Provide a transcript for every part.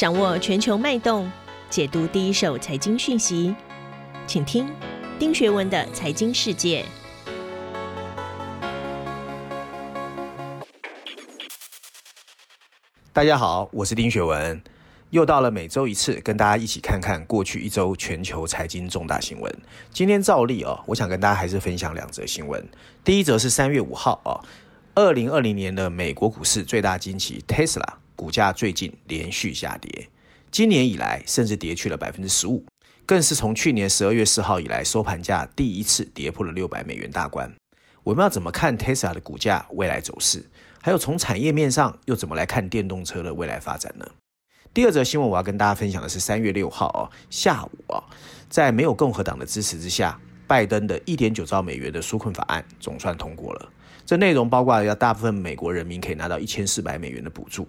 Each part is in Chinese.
掌握全球脉动，解读第一手财经讯息，请听丁学文的《财经世界》。大家好，我是丁学文，又到了每周一次跟大家一起看看过去一周全球财经重大新闻。今天照例哦，我想跟大家还是分享两则新闻。第一则是三月五号哦，二零二零年的美国股市最大惊奇，Tesla 股价最近连续下跌，今年以来甚至跌去了百分之十五，更是从去年十二月四号以来收盘价第一次跌破了六百美元大关。我们要怎么看 Tesla 的股价未来走势？还有从产业面上又怎么来看电动车的未来发展呢？第二则新闻我要跟大家分享的是三月六号啊下午啊，在没有共和党的支持之下，拜登的一点九兆美元的纾困法案总算通过了。这内容包括要大部分美国人民可以拿到一千四百美元的补助。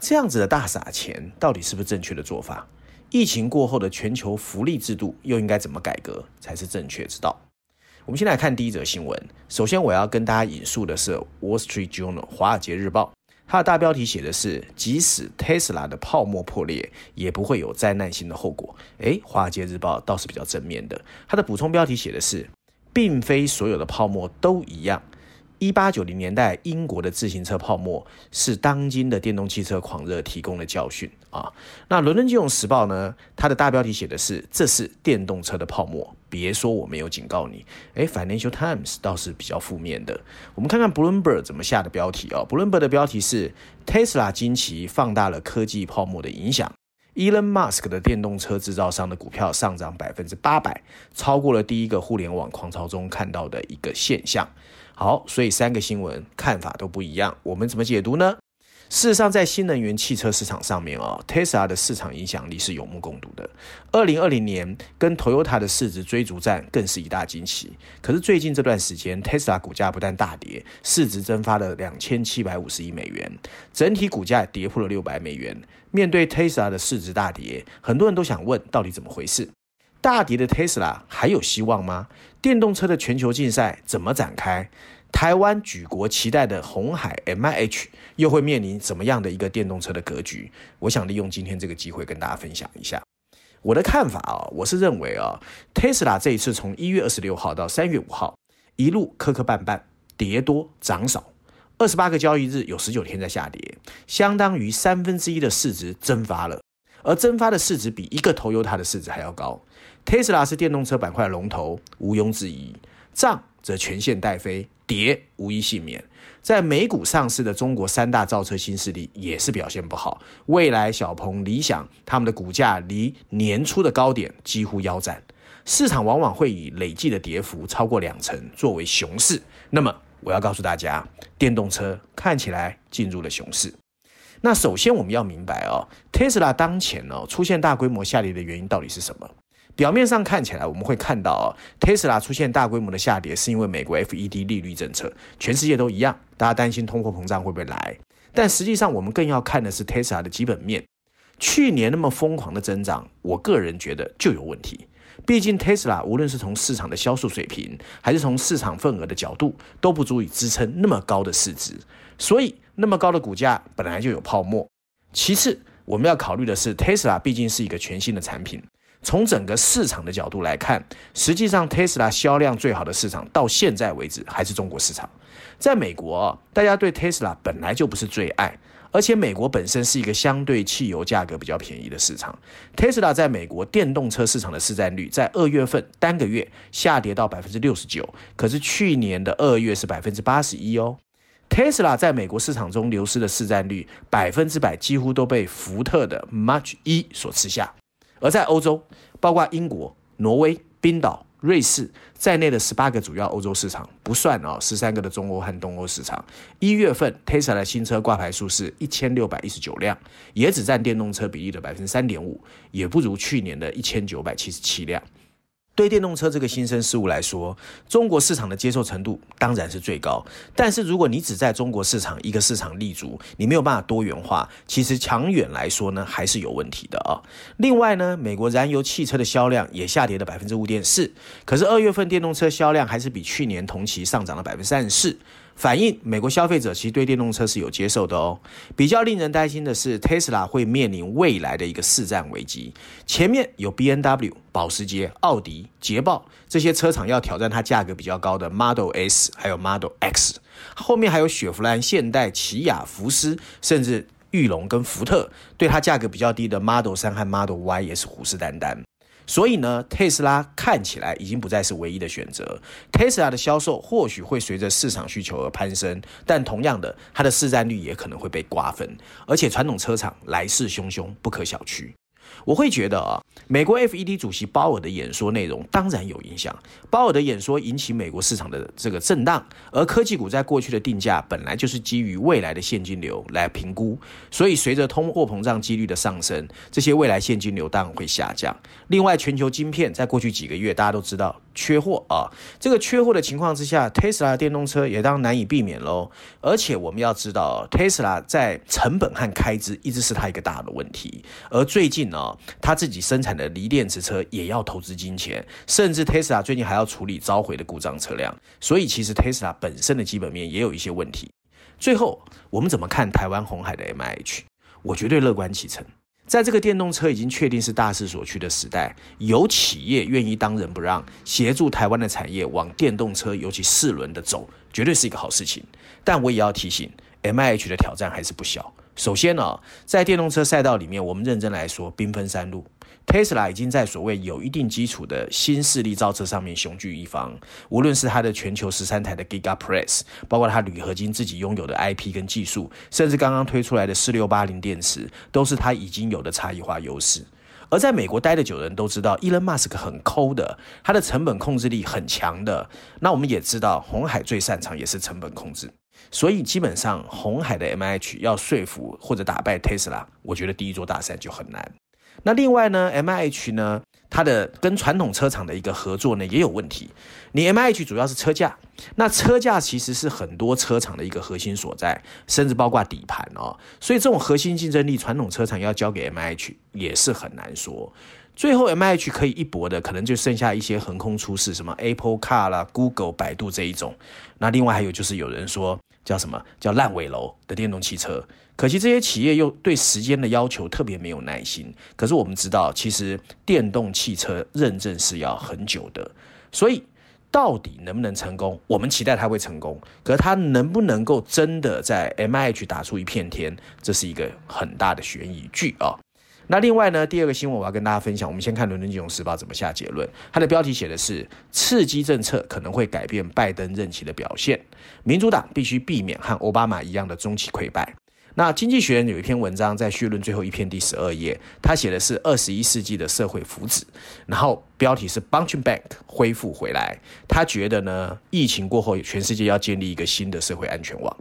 这样子的大撒钱到底是不是正确的做法？疫情过后的全球福利制度又应该怎么改革才是正确之道？我们先来看第一则新闻。首先，我要跟大家引述的是《Wall Street Journal》华尔街日报，它的大标题写的是“即使 Tesla 的泡沫破裂，也不会有灾难性的后果”。诶，华尔街日报倒是比较正面的。它的补充标题写的是“并非所有的泡沫都一样”。一八九零年代英国的自行车泡沫是当今的电动汽车狂热提供的教训啊。那伦敦金融时报呢？它的大标题写的是“这是电动车的泡沫”。别说我没有警告你。哎，Financial Times 倒是比较负面的。我们看看 Bloomberg 怎么下的标题哦。Bloomberg 的标题是 Tesla 惊奇放大了科技泡沫的影响。Elon Musk 的电动车制造商的股票上涨百分之八百，超过了第一个互联网狂潮中看到的一个现象。好，所以三个新闻看法都不一样，我们怎么解读呢？事实上，在新能源汽车市场上面啊，Tesla 的市场影响力是有目共睹的。二零二零年跟 Toyota 的市值追逐战更是一大惊奇。可是最近这段时间，Tesla 股价不但大跌，市值蒸发了两千七百五十亿美元，整体股价跌破了六百美元。面对 Tesla 的市值大跌，很多人都想问，到底怎么回事？大跌的 Tesla 还有希望吗？电动车的全球竞赛怎么展开？台湾举国期待的红海 MIH 又会面临怎么样的一个电动车的格局？我想利用今天这个机会跟大家分享一下我的看法啊，我是认为啊，Tesla 这一次从一月二十六号到三月五号一路磕磕绊绊，跌多涨少，二十八个交易日有十九天在下跌，相当于三分之一的市值蒸发了，而蒸发的市值比一个投油塔的市值还要高。Tesla 是电动车板块龙头，毋庸置疑。涨则全线带飞，跌无一幸免。在美股上市的中国三大造车新势力也是表现不好。蔚来、小鹏、理想，他们的股价离年初的高点几乎腰斩。市场往往会以累计的跌幅超过两成作为熊市。那么，我要告诉大家，电动车看起来进入了熊市。那首先我们要明白哦，Tesla 当前呢出现大规模下跌的原因到底是什么？表面上看起来，我们会看到啊，Tesla 出现大规模的下跌，是因为美国 FED 利率政策，全世界都一样，大家担心通货膨胀会不会来？但实际上，我们更要看的是 Tesla 的基本面。去年那么疯狂的增长，我个人觉得就有问题。毕竟 Tesla 无论是从市场的销售水平，还是从市场份额的角度，都不足以支撑那么高的市值，所以那么高的股价本来就有泡沫。其次，我们要考虑的是，Tesla 毕竟是一个全新的产品。从整个市场的角度来看，实际上 Tesla 销量最好的市场到现在为止还是中国市场。在美国，大家对 Tesla 本来就不是最爱，而且美国本身是一个相对汽油价格比较便宜的市场。Tesla 在美国电动车市场的市占率在二月份单个月下跌到百分之六十九，可是去年的二月是百分之八十一哦。Tesla 在美国市场中流失的市占率百分之百几乎都被福特的 March 一所吃下。而在欧洲，包括英国、挪威、冰岛、瑞士在内的十八个主要欧洲市场，不算啊十三个的中欧和东欧市场，一月份 Tesla 的新车挂牌数是一千六百一十九辆，也只占电动车比例的百分之三点五，也不如去年的一千九百七十七辆。对电动车这个新生事物来说，中国市场的接受程度当然是最高。但是如果你只在中国市场一个市场立足，你没有办法多元化，其实长远来说呢，还是有问题的啊。另外呢，美国燃油汽车的销量也下跌了百分之五点四，可是二月份电动车销量还是比去年同期上涨了百分之三十四。反映美国消费者其实对电动车是有接受的哦。比较令人担心的是，Tesla 会面临未来的一个市占危机。前面有 B N W、保时捷、奥迪、捷豹这些车厂要挑战它价格比较高的 Model S，还有 Model X。后面还有雪佛兰、现代、起亚、福斯，甚至裕隆跟福特，对它价格比较低的 Model 三和 Model Y 也是虎视眈眈。所以呢，特斯拉看起来已经不再是唯一的选择。特斯拉的销售或许会随着市场需求而攀升，但同样的，它的市占率也可能会被瓜分。而且传统车厂来势汹汹，不可小觑。我会觉得啊，美国 FED 主席鲍尔的演说内容当然有影响。鲍尔的演说引起美国市场的这个震荡，而科技股在过去的定价本来就是基于未来的现金流来评估，所以随着通货膨胀几率的上升，这些未来现金流当然会下降。另外，全球晶片在过去几个月大家都知道。缺货啊！这个缺货的情况之下，Tesla 电动车也当难以避免喽。而且我们要知道，Tesla 在成本和开支一直是它一个大的问题。而最近呢，它自己生产的锂电池车也要投资金钱，甚至 Tesla 最近还要处理召回的故障车辆。所以其实 Tesla 本身的基本面也有一些问题。最后，我们怎么看台湾红海的 M H？我绝对乐观其成。在这个电动车已经确定是大势所趋的时代，有企业愿意当仁不让，协助台湾的产业往电动车，尤其四轮的走，绝对是一个好事情。但我也要提醒，M I H 的挑战还是不小。首先呢，在电动车赛道里面，我们认真来说，兵分三路。Tesla 已经在所谓有一定基础的新势力造车上面雄踞一方，无论是它的全球十三台的 Giga Press，包括它铝合金自己拥有的 IP 跟技术，甚至刚刚推出来的四六八零电池，都是它已经有的差异化优势。而在美国待的久的人都知道，Elon Musk 很抠的，他的成本控制力很强的。那我们也知道，红海最擅长也是成本控制，所以基本上红海的 MIH 要说服或者打败 Tesla，我觉得第一座大山就很难。那另外呢，M H 呢，它的跟传统车厂的一个合作呢也有问题。你 M H 主要是车架，那车架其实是很多车厂的一个核心所在，甚至包括底盘哦。所以这种核心竞争力，传统车厂要交给 M H 也是很难说。最后 M H 可以一搏的，可能就剩下一些横空出世，什么 Apple Car 啦、Google、百度这一种。那另外还有就是有人说叫什么叫烂尾楼的电动汽车。可惜这些企业又对时间的要求特别没有耐心。可是我们知道，其实电动汽车认证是要很久的，所以到底能不能成功？我们期待它会成功。可是它能不能够真的在 M I H 打出一片天，这是一个很大的悬疑剧啊。那另外呢，第二个新闻我要跟大家分享。我们先看《伦敦金融时报》怎么下结论。它的标题写的是“刺激政策可能会改变拜登任期的表现，民主党必须避免和奥巴马一样的中期溃败”。那经济学人有一篇文章在序论最后一篇第十二页，他写的是二十一世纪的社会福祉，然后标题是 “Bouncing Back” 恢复回来。他觉得呢，疫情过后，全世界要建立一个新的社会安全网。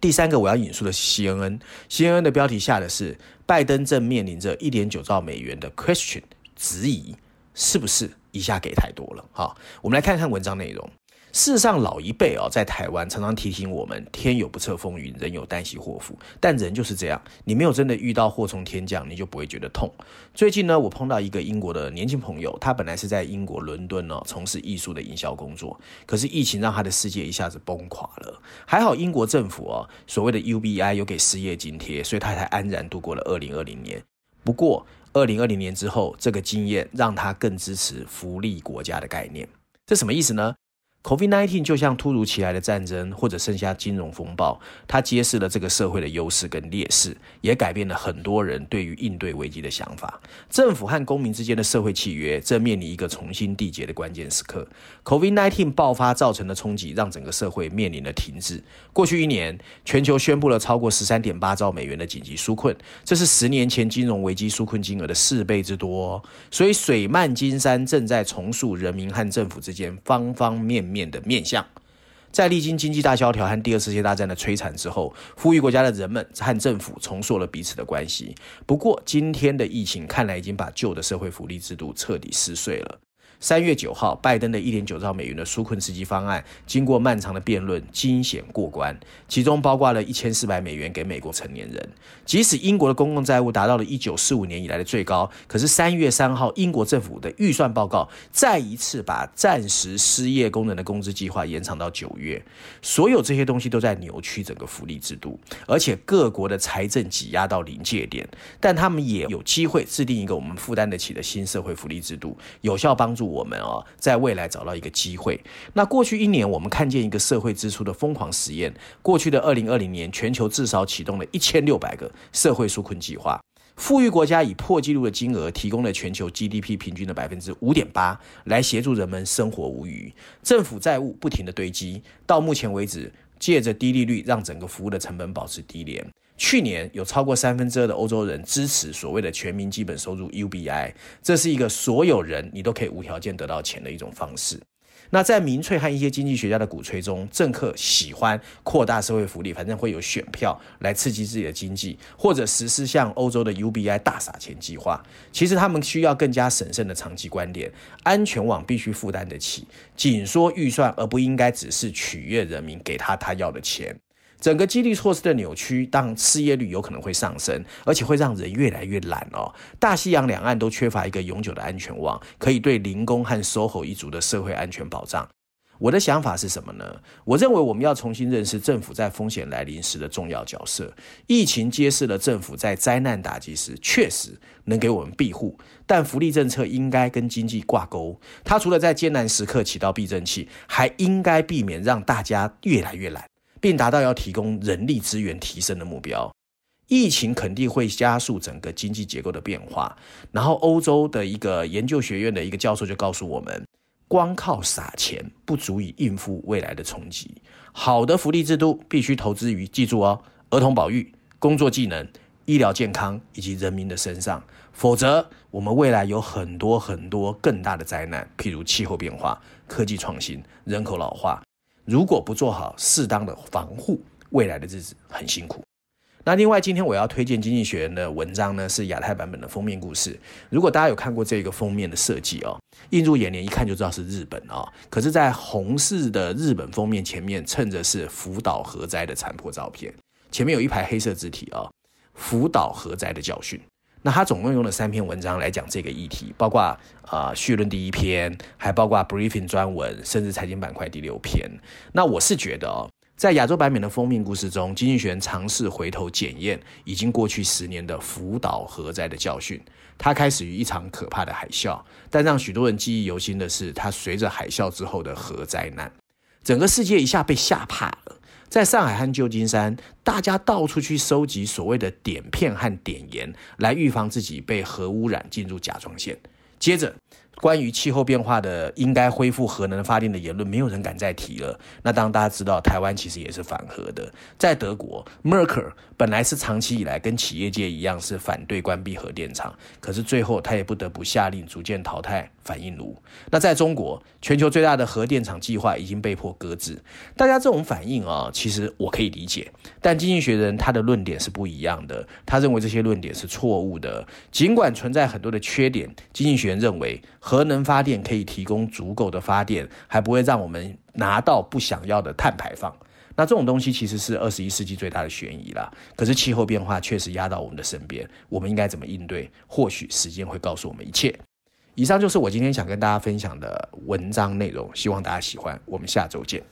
第三个我要引述的是 CNN，CNN 的标题下的是拜登正面临着一点九兆美元的 question 质疑，是不是一下给太多了？好，我们来看看文章内容。事实上，老一辈哦，在台湾常常提醒我们：天有不测风云，人有旦夕祸福。但人就是这样，你没有真的遇到祸从天降，你就不会觉得痛。最近呢，我碰到一个英国的年轻朋友，他本来是在英国伦敦哦从事艺术的营销工作，可是疫情让他的世界一下子崩垮了。还好英国政府哦，所谓的 UBI 有给失业津贴，所以他才安然度过了二零二零年。不过，二零二零年之后，这个经验让他更支持福利国家的概念。这什么意思呢？COVID-19 就像突如其来的战争，或者剩下金融风暴，它揭示了这个社会的优势跟劣势，也改变了很多人对于应对危机的想法。政府和公民之间的社会契约正面临一个重新缔结的关键时刻。COVID-19 爆发造成的冲击，让整个社会面临了停滞。过去一年，全球宣布了超过十三点八兆美元的紧急纾困，这是十年前金融危机纾困金额的四倍之多。所以水漫金山正在重塑人民和政府之间方方面面。面的面向，在历经经济大萧条和第二次世界大战的摧残之后，富裕国家的人们和政府重塑了彼此的关系。不过，今天的疫情看来已经把旧的社会福利制度彻底撕碎了。三月九号，拜登的一点九兆美元的纾困刺激方案，经过漫长的辩论，惊险过关，其中包括了一千四百美元给美国成年人。即使英国的公共债务达到了一九四五年以来的最高，可是三月三号，英国政府的预算报告再一次把暂时失业工人的工资计划延长到九月。所有这些东西都在扭曲整个福利制度，而且各国的财政挤压到临界点，但他们也有机会制定一个我们负担得起的新社会福利制度，有效帮助我们哦，在未来找到一个机会。那过去一年，我们看见一个社会支出的疯狂实验。过去的二零二零年，全球至少启动了一千六百个。社会纾困计划，富裕国家以破纪录的金额提供了全球 GDP 平均的百分之五点八，来协助人们生活无虞。政府债务不停的堆积，到目前为止，借着低利率让整个服务的成本保持低廉。去年有超过三分之二的欧洲人支持所谓的全民基本收入 UBI，这是一个所有人你都可以无条件得到钱的一种方式。那在民粹和一些经济学家的鼓吹中，政客喜欢扩大社会福利，反正会有选票来刺激自己的经济，或者实施像欧洲的 UBI 大撒钱计划。其实他们需要更加审慎的长期观点，安全网必须负担得起，紧缩预算，而不应该只是取悦人民，给他他要的钱。整个激励措施的扭曲，让失业率有可能会上升，而且会让人越来越懒哦。大西洋两岸都缺乏一个永久的安全网，可以对零工和 SOHO 一族的社会安全保障。我的想法是什么呢？我认为我们要重新认识政府在风险来临时的重要角色。疫情揭示了政府在灾难打击时确实能给我们庇护，但福利政策应该跟经济挂钩。它除了在艰难时刻起到避震器，还应该避免让大家越来越懒。并达到要提供人力资源提升的目标。疫情肯定会加速整个经济结构的变化。然后，欧洲的一个研究学院的一个教授就告诉我们，光靠撒钱不足以应付未来的冲击。好的福利制度必须投资于，记住哦，儿童保育、工作技能、医疗健康以及人民的身上。否则，我们未来有很多很多更大的灾难，譬如气候变化、科技创新、人口老化。如果不做好适当的防护，未来的日子很辛苦。那另外，今天我要推荐《经济学人》的文章呢，是亚太版本的封面故事。如果大家有看过这个封面的设计哦，映入眼帘，一看就知道是日本哦。可是，在红色的日本封面前面，衬着是福岛核灾的残破照片，前面有一排黑色字体哦，福岛核灾的教训。那他总共用了三篇文章来讲这个议题，包括啊序论第一篇，还包括 briefing 专文，甚至财经板块第六篇。那我是觉得哦，在亚洲版面的封面故事中，经济学人尝试回头检验已经过去十年的福岛核灾的教训。它开始于一场可怕的海啸，但让许多人记忆犹新的是，它随着海啸之后的核灾难，整个世界一下被吓怕了。在上海和旧金山，大家到处去收集所谓的碘片和碘盐，来预防自己被核污染进入甲状腺。接着。关于气候变化的应该恢复核能发电的言论，没有人敢再提了。那当大家知道台湾其实也是反核的，在德国，Merkel 本来是长期以来跟企业界一样是反对关闭核电厂，可是最后他也不得不下令逐渐淘汰反应炉。那在中国，全球最大的核电厂计划已经被迫搁置。大家这种反应啊，其实我可以理解，但经济学人他的论点是不一样的。他认为这些论点是错误的，尽管存在很多的缺点，经济学人认为。核能发电可以提供足够的发电，还不会让我们拿到不想要的碳排放。那这种东西其实是二十一世纪最大的悬疑啦。可是气候变化确实压到我们的身边，我们应该怎么应对？或许时间会告诉我们一切。以上就是我今天想跟大家分享的文章内容，希望大家喜欢。我们下周见。